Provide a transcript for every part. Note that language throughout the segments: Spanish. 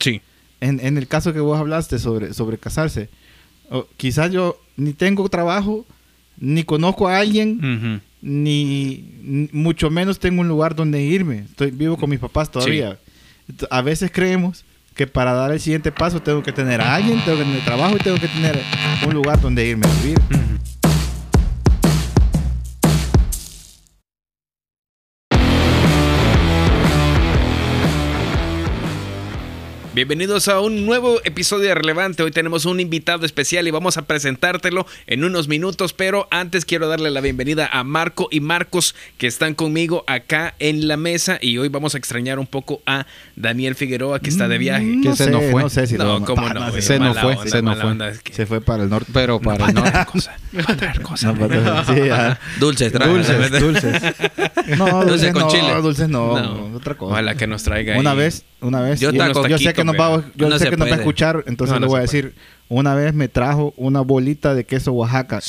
Sí. En, en el caso que vos hablaste sobre, sobre casarse, o quizás yo ni tengo trabajo, ni conozco a alguien, ni, ni mucho menos tengo un lugar donde irme. Estoy vivo con mis papás todavía. A veces creemos que para dar el siguiente paso tengo que tener a alguien, tengo que tener trabajo y tengo que tener un lugar donde irme a vivir. Bienvenidos a un nuevo episodio de Relevante. Hoy tenemos un invitado especial y vamos a presentártelo en unos minutos, pero antes quiero darle la bienvenida a Marco y Marcos que están conmigo acá en la mesa y hoy vamos a extrañar un poco a Daniel Figueroa que está de viaje. Que se nos fue. No sé si lo No, vamos a- cómo no, güey, se nos mala fue, onda, se nos mala fue. onda, es que- Se fue para el norte. Pero para el norte. cosa, me va a traer cosas. No, sí. Dulces, trae. dulces, dulces. No, dulces con no, chile. dulces no, No. otra cosa. Ojalá que nos traiga Una ahí. vez, una vez. Yo taco- yo sé que nos va, a- yo No sé que nos va a escuchar, entonces No, le no voy a decir. Una vez me trajo una bolita de queso Oaxaca.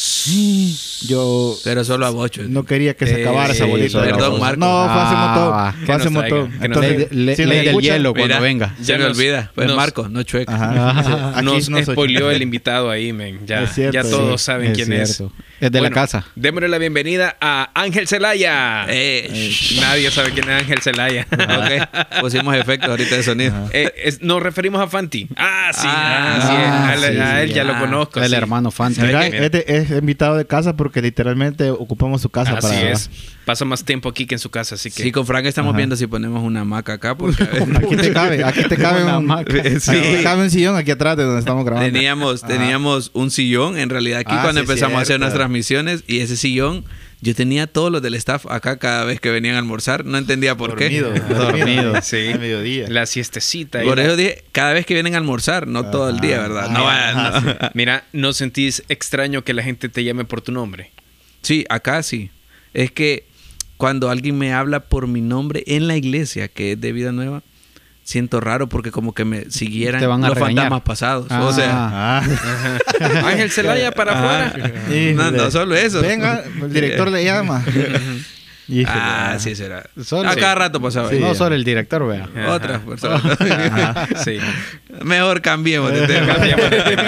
Yo Pero solo a bocho. no quería que se Eh, acabara esa sí, bolita. Perdón. Marco. No, fue hace Ah, montón. que Fue hace nos traiga, montón. que nos Entonces. Le- si nos ley del escuchan- hielo. cuando Mira, venga. Se Ya me nos- olvida. Pues nos- Marco, no chueca. Ajá. aquí Nos no soy- spoileó el invitado ahí, men. Ya, Es ya sí. todos saben Es quién cierto. Es de la casa. Démosle la bienvenida a Ángel Celaya. Eh, shh. Nadie sabe quién es Ángel Celaya. Pusimos efectos ahorita de sonido. Eh, es- nos referimos a Fanti. Ah, sí. Ah, ah, sí, ah, a, él- sí, a él sí, ya ah. lo conozco. El sí. hermano Fanti. Mira, Mira. es, de- es invitado de casa porque literalmente ocupamos su casa Así para. es. Pasa más tiempo aquí que en su casa, así que. Sí, con Frank estamos Ajá. viendo si ponemos una hamaca acá. Porque Aquí te cabe, aquí te cabe Una un, aquí cabe un sillón aquí atrás de donde estamos grabando. teníamos, teníamos un sillón en realidad aquí Ah, cuando sí, empezamos a hacer cierto. Transmisiones y ese sillón yo tenía todos los del staff acá cada vez que venían a almorzar. No entendía por dormido, qué. dormido. Sí. A mediodía. La siestecita. Por eso dije, cada vez que vienen a almorzar, no todo el día, Ajá. ¿verdad? Ah, No, ajá, no. sí. Mira, ¿no sentís extraño que la gente te llame por tu nombre? Sí, acá sí. Es que cuando alguien me habla por mi nombre en la iglesia, que es de Vida Nueva, siento raro porque como que me siguieran Te van a los regañar. fantasmas pasados. Ah. O sea, Ah. Ángel Celaya para afuera. Y- no, no solo eso. Venga, el director le llama. Y- ah, sí será. Solo- a cada rato pasaba. Sí. No solo el director, vea. Ajá. Otras personas. Ajá, sí. Mejor cambiemos de tema.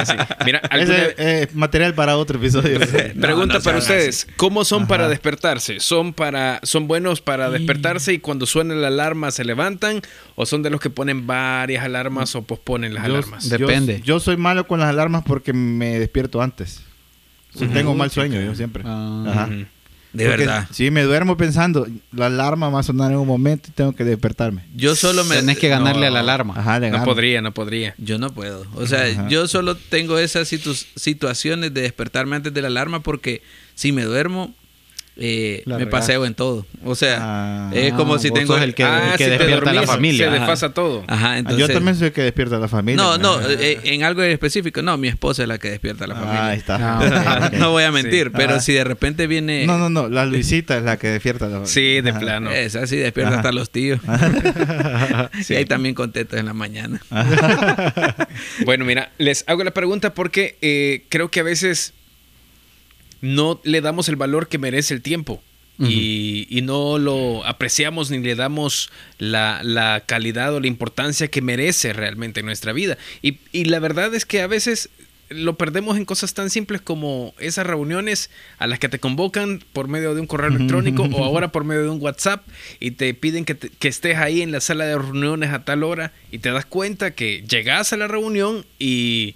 Sí. Mira, alguna- es material para otro episodio. Pregunta no para ustedes, ¿cómo son para despertarse? ¿Son para son buenos para despertarse y cuando suena la alarma se levantan o son de los que ponen varias alarmas o posponen las Yo- alarmas? de- Depende. Yo, yo soy malo con las alarmas porque me despierto antes. Sí, Ujú. Tengo mal sueño yo siempre. Ah. Ajá. De Porque verdad. Si me duermo pensando, la alarma va a sonar en un momento y tengo que despertarme. Yo solo me... Tenés que ganarle No. a la alarma. Ajá, le No gano. podría, no podría. Yo no puedo. O sea, Ajá. yo solo tengo esas situ- situaciones de despertarme antes de la alarma porque si me duermo, eh, me paseo en todo. O sea, Ah. es como si tengo... el que- ah, que si te despierta a la familia. Se Ajá. desfasa todo. Ajá, Ah, entonces... yo también soy el que despierta a la familia. No, no, Ajá. eh, en algo en específico. No, mi esposa es la que despierta a la familia. Ah, ahí está. No voy a mentir, Sí. pero Ajá. si de repente viene... No, no, no. La Luisita es la que despierta a la Sí, de Ajá. plano. Es así, despierta Ajá. hasta los tíos. Y ahí también contentos en la mañana. Bueno, mira, les hago la pregunta porque eh, creo que a veces no le damos el valor que merece el tiempo. y, y no lo apreciamos ni le damos la, la calidad o la importancia que merece realmente en nuestra vida. Y, y la verdad es que a veces lo perdemos en cosas tan simples como esas reuniones a las que te convocan por medio de un correo electrónico o ahora por medio de un WhatsApp y te piden que, te- que estés ahí en la sala de reuniones a tal hora y te das cuenta que llegas a la reunión y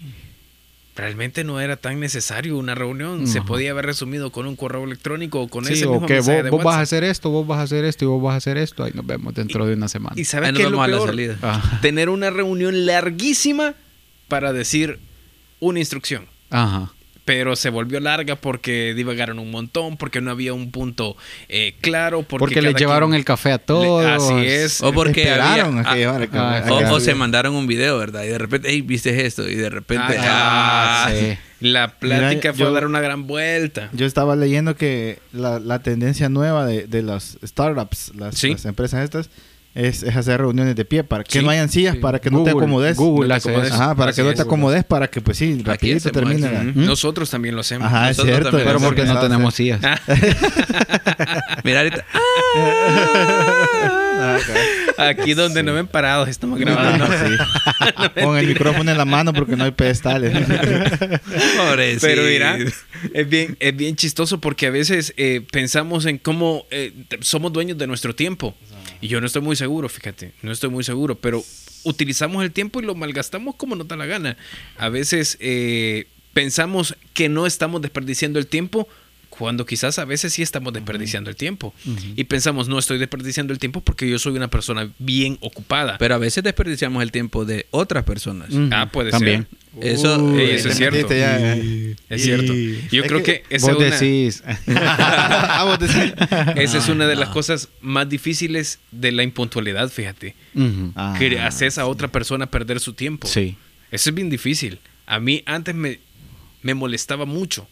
realmente no era tan necesario una reunión. Se podía haber resumido con un correo electrónico o con Sí, ese o mismo que mensaje vos, de vos vas a hacer esto, vos vas a hacer esto y vos vas a hacer esto. Ahí nos vemos dentro de una semana. Y sabes Ahí qué es lo a la peor? salida. Ajá. Tener una reunión larguísima para decir una instrucción. Ajá. Pero se volvió larga porque divagaron un montón, porque no había un punto eh, claro. Porque, Porque, le llevaron quien- el café a Le- todos. así es. O porque Esperaron había- a que llevara el ah, café. O, se mandaron un video, ¿verdad? Y de repente, hey, viste esto. Y de repente, Ah, ah, sí. La plática Mira, fue a dar una gran vuelta. Yo estaba leyendo que la, la tendencia nueva de, de las startups, las, Sí. las empresas estas, es, es hacer reuniones de pie para que Sí, no hayan sillas, sí. para que no te acomodes. Google No te hace acomodes. eso. Ajá, para Así que no te es. acomodes, para que pues sí, rapidito termine. la- Ujú. Nosotros también lo hacemos. Ajá, es cierto. Pero porque que no hace. tenemos sillas. Mira ahorita. Ah. Aquí donde no ven parados estamos grabando. Sí. Con el micrófono en la mano porque no hay pedestales. Pero mira, es bien, es bien chistoso porque a veces eh, pensamos en cómo eh, somos dueños de nuestro tiempo. Y yo no estoy muy seguro, fíjate, no estoy muy seguro, pero utilizamos el tiempo y lo malgastamos como nos da la gana. A veces eh, pensamos que no estamos desperdiciando el tiempo cuando quizás a veces sí estamos desperdiciando el tiempo. Y pensamos, no estoy desperdiciando el tiempo porque yo soy una persona bien ocupada. Pero a veces desperdiciamos el tiempo de otras personas. ah, puede También. ser. Eso, Uy, eh, eso es cierto. Es cierto. Yo Es creo que que, esa, Vos es una- decís. Ah, vos decís. esa es una de las cosas más difíciles de la impuntualidad, fíjate. Ah, que haces a otra persona perder su tiempo. Sí. Eso es bien difícil. A mí antes me, me molestaba mucho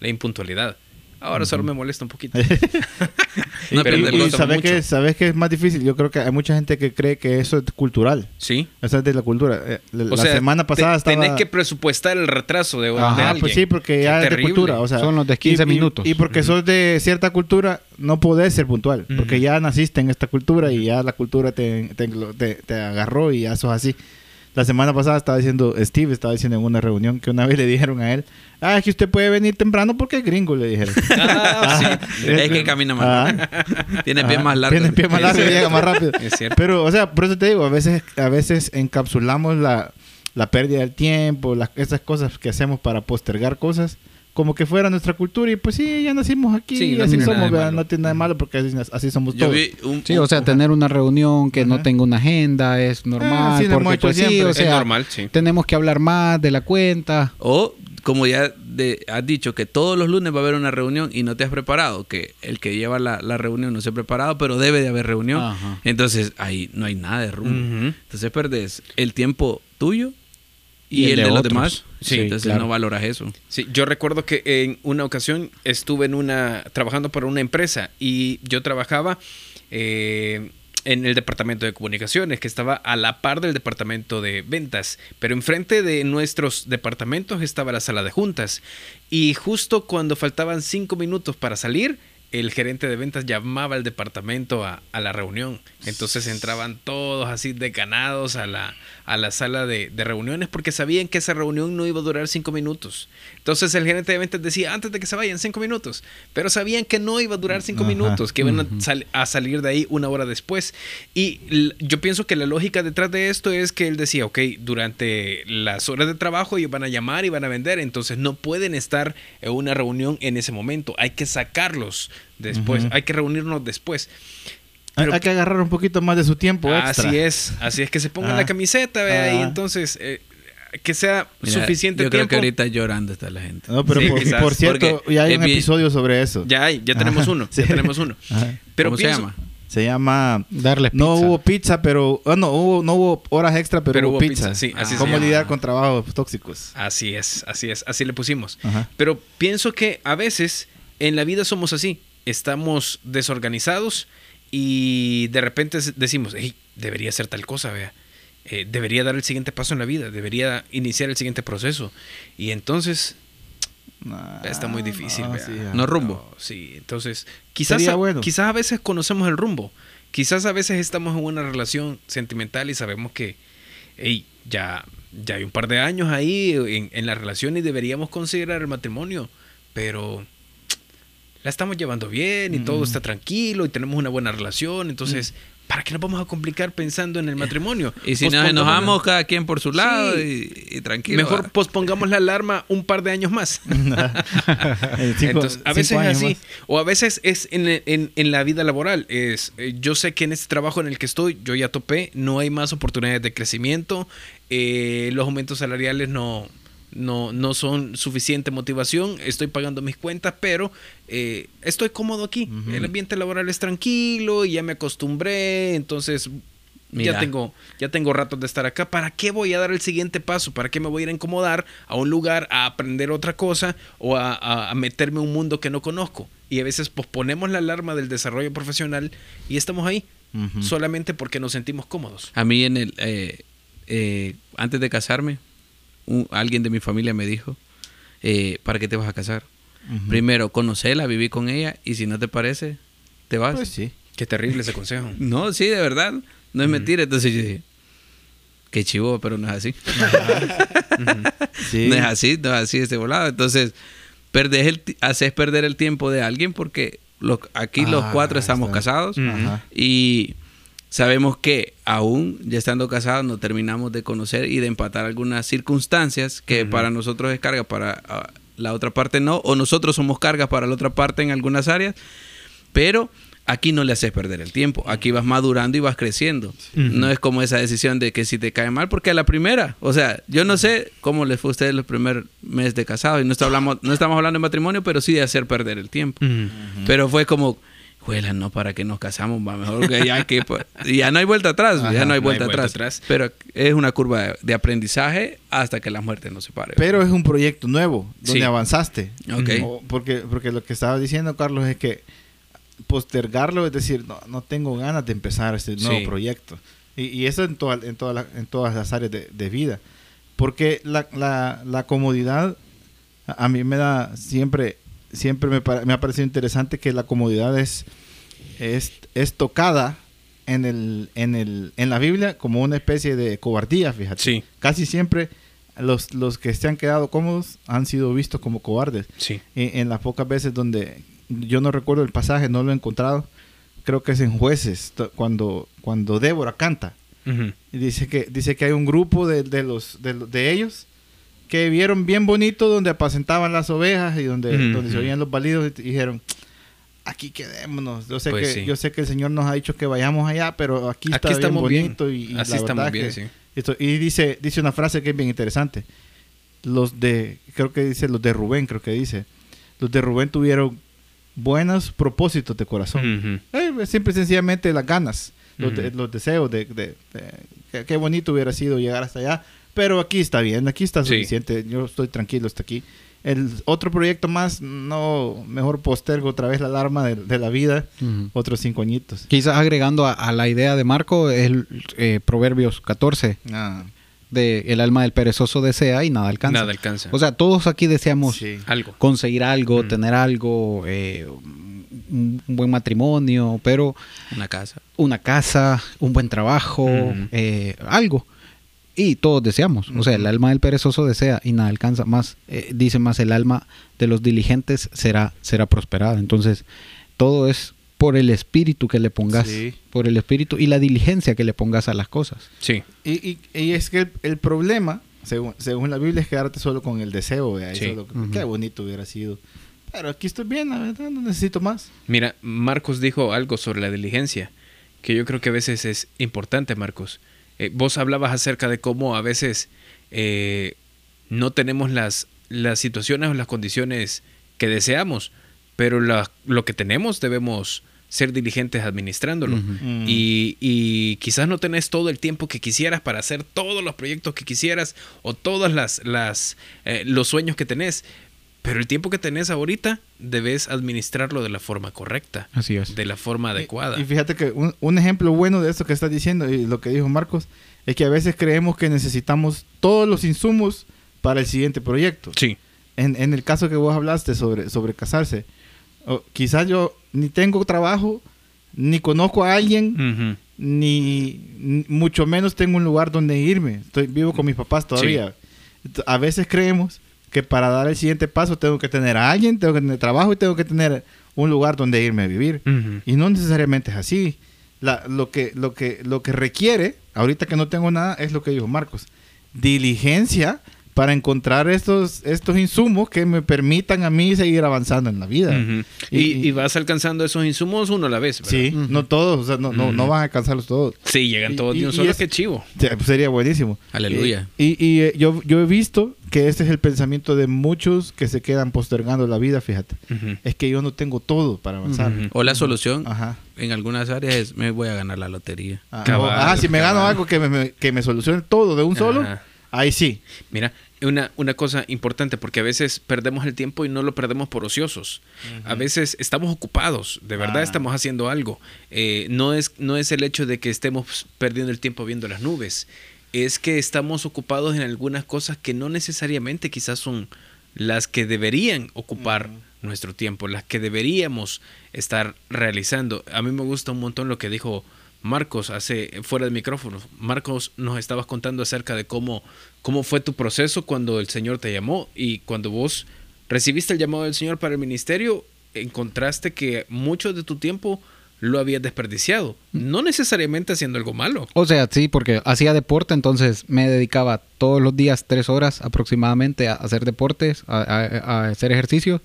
la impuntualidad. Ahora solo me molesta un poquito. No Pero y, y sabes que sabes que es más difícil. Yo creo que hay mucha gente que cree que eso es cultural. Sí. Eso es de la cultura. Eh, La, O la sea, semana pasada te- estaba. tenés que presupuestar el retraso de, de Ajá, alguien. pues sí, porque ya Qué es de cultura. O sea, Son los de 15 y- y- minutos. Y, porque sos de cierta cultura, no podés ser puntual. Porque Ujú. ya naciste en esta cultura y ya la cultura te, te, te- te agarró y ya sos así. La semana pasada estaba diciendo, Steve estaba diciendo en una reunión que una vez le dijeron a él, ah, es que usted puede venir temprano porque es gringo, le dijeron. Ah, sí. Es que camina más Ah. rápido. Tiene pies más largos. Tiene pie más largo y llega más rápido. Es cierto. Pero, o sea, por eso te digo, a veces, a veces encapsulamos la, la pérdida del tiempo, las, esas cosas que hacemos para postergar cosas, como que fuera nuestra cultura y pues sí, ya nacimos aquí, Sí, y no así somos, no tiene nada de malo porque así, así somos Yo todos. vi un, Sí, o sea, tener una reunión que no Ajá. tenga una agenda es normal. sí, porque pues sí, siempre. o Es sea, normal, sí. tenemos que hablar más de la cuenta. O, como ya de- has dicho, que todos los lunes va a haber una reunión y no te has preparado, que el que lleva la, la reunión no se ha preparado, pero debe de haber reunión. Ajá. Entonces, ahí no hay nada de rumbo. Entonces, perdes el tiempo tuyo y, el, de, los demás. Sí, Entonces, claro. no valoras eso. Sí, yo recuerdo que en una ocasión estuve en una trabajando para una empresa y yo trabajaba eh, en el departamento de comunicaciones que estaba a la par del departamento de ventas, pero enfrente de nuestros departamentos estaba la sala de juntas y justo cuando faltaban cinco minutos para salir el gerente de ventas llamaba al departamento a, a la reunión. Entonces entraban todos así decanados a la, a la sala de, de reuniones porque sabían que esa reunión no iba a durar cinco minutos. Entonces el gerente de ventas decía, antes de que se vayan, cinco minutos. Pero sabían que no iba a durar cinco Ajá. minutos, que iban a, sal- a salir de ahí una hora después. Y yo pienso que la lógica detrás de esto es que él decía, ok, durante las horas de trabajo ellos van a llamar y van a vender, entonces no pueden estar en una reunión en ese momento. Hay que sacarlos después, hay que reunirnos después. Hay- Pero- hay que agarrar un poquito más de su tiempo extra. Así es, así es que se pongan Ah. la camiseta, vea, y Ah. entonces eh, que sea Mira, suficiente Yo creo tiempo. que ahorita llorando está la gente. No, pero Sí, por, quizás, por cierto, porque ya hay un episodio sobre eso. Ya hay, ya tenemos Ajá, uno, sí. ya tenemos uno. Ajá. Pero ¿Cómo pienso- se llama? Se llama Darle No pizza. hubo pizza, pero ah, no hubo no hubo horas extra, pero, Pero hubo hubo pizza. pizza, sí, así se ¿Cómo lidiar con trabajos tóxicos? Así es, así es, así le pusimos. Ajá. Pero pienso que a veces en la vida somos así, estamos desorganizados y de repente decimos, hey, debería hacer tal cosa, vea. Eh, debería dar el siguiente paso en la vida, debería iniciar el siguiente proceso. Y entonces Nah, está muy difícil. no, sí, rumbo. sí, entonces quizás a, bueno. quizás a veces conocemos el rumbo. Quizás a veces estamos en una relación sentimental y sabemos que hey, ya, ya hay un par de años ahí en, en la relación y deberíamos considerar el matrimonio. Pero la estamos llevando bien y todo está tranquilo y tenemos una buena relación. Entonces, ¿para qué nos vamos a complicar pensando en el matrimonio? Y si nos enojamos, cada quien por su lado Sí. y, y tranquilo. Mejor pospongamos la alarma un par de años más. Entonces, a veces es así. más. O a veces es en, en- en la vida laboral. Es, eh, yo sé que en este trabajo en el que estoy, yo ya topé, no hay más oportunidades de crecimiento. eh, los aumentos salariales no, no, no son suficiente motivación. Estoy pagando mis cuentas, pero eh, estoy cómodo aquí. El ambiente laboral es tranquilo y ya me acostumbré. Entonces, Mira. ya tengo, ya tengo ratos de estar acá. ¿Para qué voy a dar el siguiente paso? ¿Para qué me voy a ir a incomodar a un lugar a aprender otra cosa o a, a- a meterme en un mundo que no conozco? Y a veces posponemos la alarma del desarrollo profesional y estamos ahí solamente porque nos sentimos cómodos. A mí en el eh, eh, antes de casarme, un- alguien de mi familia me dijo, eh, ¿para qué te vas a casar? Ujú. Primero, conocerla, vivir con ella y si no te parece, te vas. Pues sí. Qué terrible ese consejo. No, sí, de verdad. No es mentira. Entonces yo dije, qué chivo, pero no es así. Sí. No es así, no es así este volado. Entonces, perdés el, haces perder el tiempo de alguien porque los, aquí los Ah, cuatro estamos está. casados. Ajá. y sabemos que aún ya estando casados no terminamos de conocer y de empatar algunas circunstancias que para nosotros es carga, para ah, la otra parte no, o nosotros somos carga para la otra parte en algunas áreas, pero aquí no le haces perder el tiempo, aquí vas madurando y vas creciendo. No es como esa decisión de que si te cae mal, porque a la primera, o sea, yo no sé cómo les fue a ustedes el primer mes de casado y no, hablamos, no estamos hablando de matrimonio, pero sí de hacer perder el tiempo. Pero fue como, juela, no, para que nos casamos, va mejor que ya que... pues, ya no hay vuelta atrás, ya no hay no hay vuelta, atrás. atrás. Pero es una curva de, aprendizaje hasta que la muerte nos separe. Pero es un proyecto nuevo, donde Sí. avanzaste. Ok. O- porque, porque lo que estaba diciendo Carlos es que postergarlo, es decir, no, no tengo ganas de empezar este nuevo Sí. proyecto. Y, y eso en, toda- en, toda la- en todas las áreas de, de vida. Porque la, la, la comodidad, a mí me da siempre, siempre me, me ha parecido interesante que la comodidad es, es, es tocada en, el, en, el, en la Biblia como una especie de cobardía, fíjate. Sí. Casi siempre los, los que se han quedado cómodos han sido vistos como cobardes. Sí. Y en las pocas veces donde yo no recuerdo el pasaje, no lo he encontrado, creo que es en jueces, cuando, cuando Débora canta. Y dice que, dice que hay un grupo de, de los, de, de ellos que vieron bien bonito donde apacentaban las ovejas y donde, donde se oían los balidos y dijeron, aquí quedémonos. Yo sé, Pues que, sí. yo sé que el Señor nos ha dicho que vayamos allá, pero aquí está Aquí estamos bien. bonito. Y, y Así la estamos verdad bien, que- sí. esto- y dice, dice una frase que es bien interesante. Los de, creo que dice, los de Rubén, creo que dice. Los de Rubén tuvieron buenos propósitos de corazón. Eh, simple y sencillamente las ganas, los, de- los deseos de, de- de- qué bonito hubiera sido llegar hasta allá. Pero aquí está bien, aquí está Sí. suficiente. Yo estoy tranquilo hasta aquí. El otro proyecto más, no, mejor postergo otra vez la alarma de, de la vida, Ujú. otros cinco añitos. Quizás agregando a, a la idea de Marco, el eh, Proverbios 14, Ah, de el alma del perezoso desea y nada alcanza. Nada alcanza. O sea, todos aquí deseamos sí. Algo. conseguir algo, Mm. tener algo, eh, un un buen matrimonio, pero Una casa. una casa, un buen trabajo, Ujú. eh, algo. Y todos deseamos. O sea, el alma del perezoso desea y nada alcanza. Más, eh, dice más, el alma de los diligentes será, será prosperada. Entonces, todo es por el espíritu que le pongas, Sí. por el espíritu y la diligencia que le pongas a las cosas. Sí. Y, y- y es que el, el problema, según, según la Biblia, es quedarte solo con el deseo. Sí. Eso es lo que- Ujú. Qué bonito hubiera sido. Pero aquí estoy bien, la verdad, no necesito más. Mira, Marcos dijo algo sobre la diligencia, que yo creo que a veces es importante, Marcos. Eh, vos hablabas acerca de cómo a veces eh, no tenemos las, las situaciones o las condiciones que deseamos, pero la- lo que tenemos debemos ser diligentes administrándolo. Mm. Y, y quizás no tenés todo el tiempo que quisieras para hacer todos los proyectos que quisieras o todos las, las, eh, los sueños que tenés, pero el tiempo que tenés ahorita debes administrarlo de la forma correcta, Así es. de la forma adecuada. Y, y fíjate que un, un ejemplo bueno de esto que estás diciendo y lo que dijo Marcos es que a veces creemos que necesitamos todos los insumos para el siguiente proyecto. sí, En, en el caso que vos hablaste sobre, sobre casarse, o quizás yo ni tengo trabajo, ni conozco a alguien, ni, ni mucho menos tengo un lugar donde irme. Estoy vivo con mis papás todavía. A veces creemos que para dar el siguiente paso tengo que tener a alguien, tengo que tener trabajo y tengo que tener un lugar donde irme a vivir. Y no necesariamente es así. La- lo, que, lo, que, lo que requiere, ahorita que no tengo nada, es lo que dijo Marcos. Diligencia para encontrar estos, estos insumos que me permitan a mí seguir avanzando en la vida. Ujú. y, Y- y vas alcanzando esos insumos uno a la vez. ¿verdad? Sí, Ujú. no todos, o sea, no, no, no Ujú. van a alcanzarlos todos. Sí, llegan todos y- de un solo, es- qué chivo. Pues Sería buenísimo. Aleluya. Y, y, eh, yo, yo he visto que este es el pensamiento de muchos que se quedan postergando la vida, fíjate. Es que yo no tengo todo para avanzar. O la solución Ajá. en algunas áreas es me voy a ganar la lotería. Ah, Cabal, ah, si me gano cabal. algo que me, me- que me solucione todo de un solo, Ajá. ahí sí. Mira, una, una cosa importante, porque a veces perdemos el tiempo y no lo perdemos por ociosos. A veces estamos ocupados, de verdad Ah. estamos haciendo algo. Eh, no, es, no es el hecho de que estemos perdiendo el tiempo viendo las nubes, es que estamos ocupados en algunas cosas que no necesariamente quizás son las que deberían ocupar nuestro tiempo, las que deberíamos estar realizando. A mí me gusta un montón lo que dijo Marcos hace fuera de micrófono. Marcos nos estabas contando acerca de cómo cómo fue tu proceso cuando el Señor te llamó y cuando vos recibiste el llamado del Señor para el ministerio, encontraste que mucho de tu tiempo lo habías desperdiciado, no necesariamente haciendo algo malo. O sea, sí, porque hacía deporte, entonces me dedicaba todos los días tres horas aproximadamente a hacer deportes, a, a- a hacer ejercicio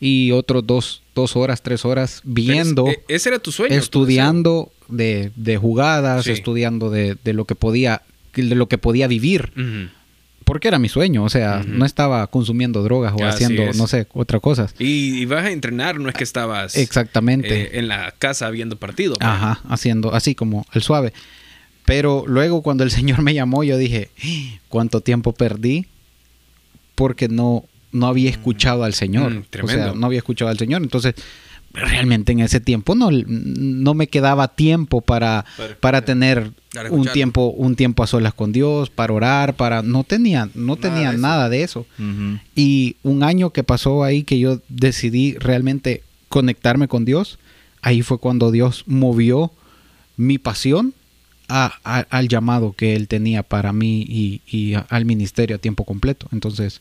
y otros dos, dos horas, tres horas viendo, es- e- ese era tu sueño. tu estudiando de, de jugadas, Sí. estudiando de, de lo que podía, de lo que podía vivir, porque era mi sueño, o sea, no estaba consumiendo drogas o Así haciendo, es. no sé, otras cosas. Y, y vas a entrenar, no es que estabas Exactamente. eh, en la casa viendo partido. pues. Ajá, haciendo así como el suave. Pero luego cuando el Señor me llamó, yo dije, "Ah, ¿cuánto tiempo perdí? Porque no, no había escuchado al Señor. Mm, o sea, no había escuchado al Señor. Entonces, realmente en ese tiempo no, no me quedaba tiempo para, Para para tener Para un tiempo, un tiempo a solas con Dios, para orar, para. No tenía, no Nada tenía de eso. nada de eso. Y un año que pasó ahí que yo decidí realmente conectarme con Dios, ahí fue cuando Dios movió mi pasión a- a- al llamado que Él tenía para mí y, y a- al ministerio a tiempo completo. Entonces,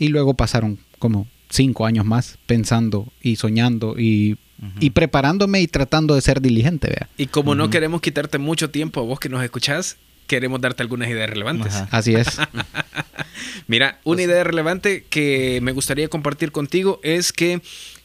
y luego pasaron como cinco años más pensando y soñando y, y preparándome y tratando de ser diligente, vea. Y como no queremos quitarte mucho tiempo a vos que nos escuchás, queremos darte algunas ideas relevantes. Ajá. Así es. Mira, una idea relevante que me gustaría compartir contigo es que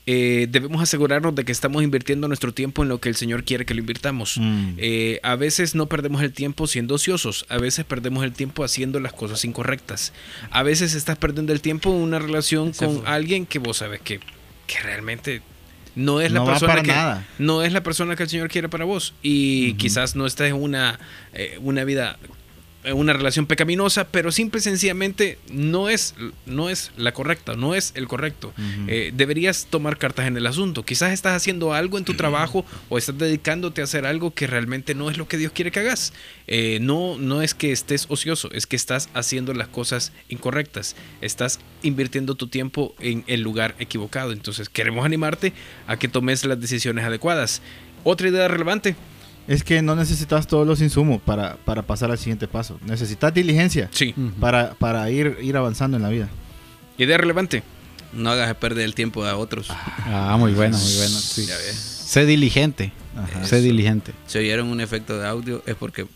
eh, debemos asegurarnos de que estamos invirtiendo nuestro tiempo en lo que el Señor quiere que lo invirtamos. Mm. Eh, a veces no perdemos el tiempo siendo ociosos, a veces perdemos el tiempo haciendo las cosas incorrectas. A veces estás perdiendo el tiempo en una relación Ese con fue. alguien que vos sabes que, que realmente no es la No persona que nada. no es la persona que el Señor quiere para vos y quizás no estás en una eh, una vida una relación pecaminosa, pero simple y sencillamente no es, no es la correcta, no es el correcto. Eh, deberías tomar cartas en el asunto. Quizás estás haciendo algo en tu trabajo o estás dedicándote a hacer algo que realmente no es lo que Dios quiere que hagas. Eh, no, no es que estés ocioso, es que estás haciendo las cosas incorrectas. Estás invirtiendo tu tiempo en el lugar equivocado. Entonces queremos animarte a que tomes las decisiones adecuadas. Otra idea relevante. Es que no necesitas todos los insumos para, para pasar al siguiente paso. Necesitas diligencia Sí. Para, para ir, ir avanzando en la vida. Idea relevante. No hagas perder el tiempo a otros. Ah, muy bueno, muy bueno. sí. Ya ves. Sé diligente. Ajá. Sé diligente. Si oyeron un efecto de audio es porque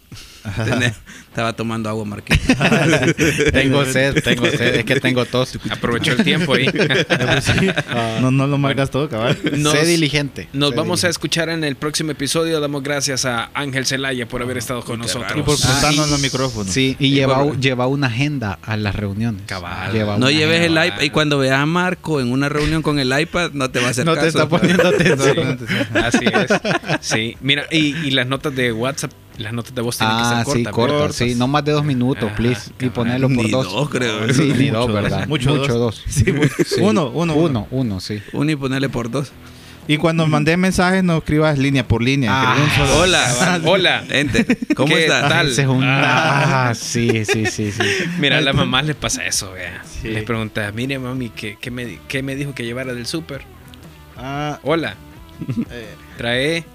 estaba tomando agua Marquín. tengo sed, tengo sed, es que tengo tos. Aprovechó el tiempo ahí. no, no lo marcas todo, cabal. Nos- sé diligente. Nos sé vamos a escuchar en el próximo episodio. Damos gracias a Ángel Celaya por haber estado con nosotros. Y por Ah, prestarnos los micrófonos. Sí, y Y lleva, por- lleva una agenda a las reuniones. Cabal. Lleva No lleves el iPad y cuando veas a Marco en una reunión con el iPad no te va a hacer No caso. te está poniendo atención. Así es. Sí, mira, y, y las notas de WhatsApp, las notas de voz tienen que Ah, ser sí, cortas. sí, no más de dos minutos, Ajá, please. Y ponerlo por Ni dos. dos, creo. Sí, ni dos. ¿verdad? Mucho Mucho, dos. dos. Sí, mu- Sí. Uno, uno, uno. Uno, uno, sí. Uno y ponerle por dos. Y cuando mandé mensajes, no escribas línea por línea. Ah, escribí un solo- Hola. Hola. Ente, ¿cómo ¿Qué estás? tal? Ese es un... Ah. Ah, sí, sí, sí, sí. Mira, a las mamás les pasa eso, vea. Sí. Les preguntas, mire mami, ¿qué, qué me, qué me dijo que llevara del súper? Ah, Hola, eh, trae...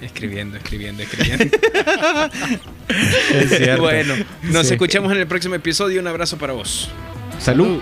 Escribiendo, escribiendo, escribiendo. Es cierto. bueno, nos Sí. escuchamos en el próximo episodio. Un abrazo para vos. Salud. salud.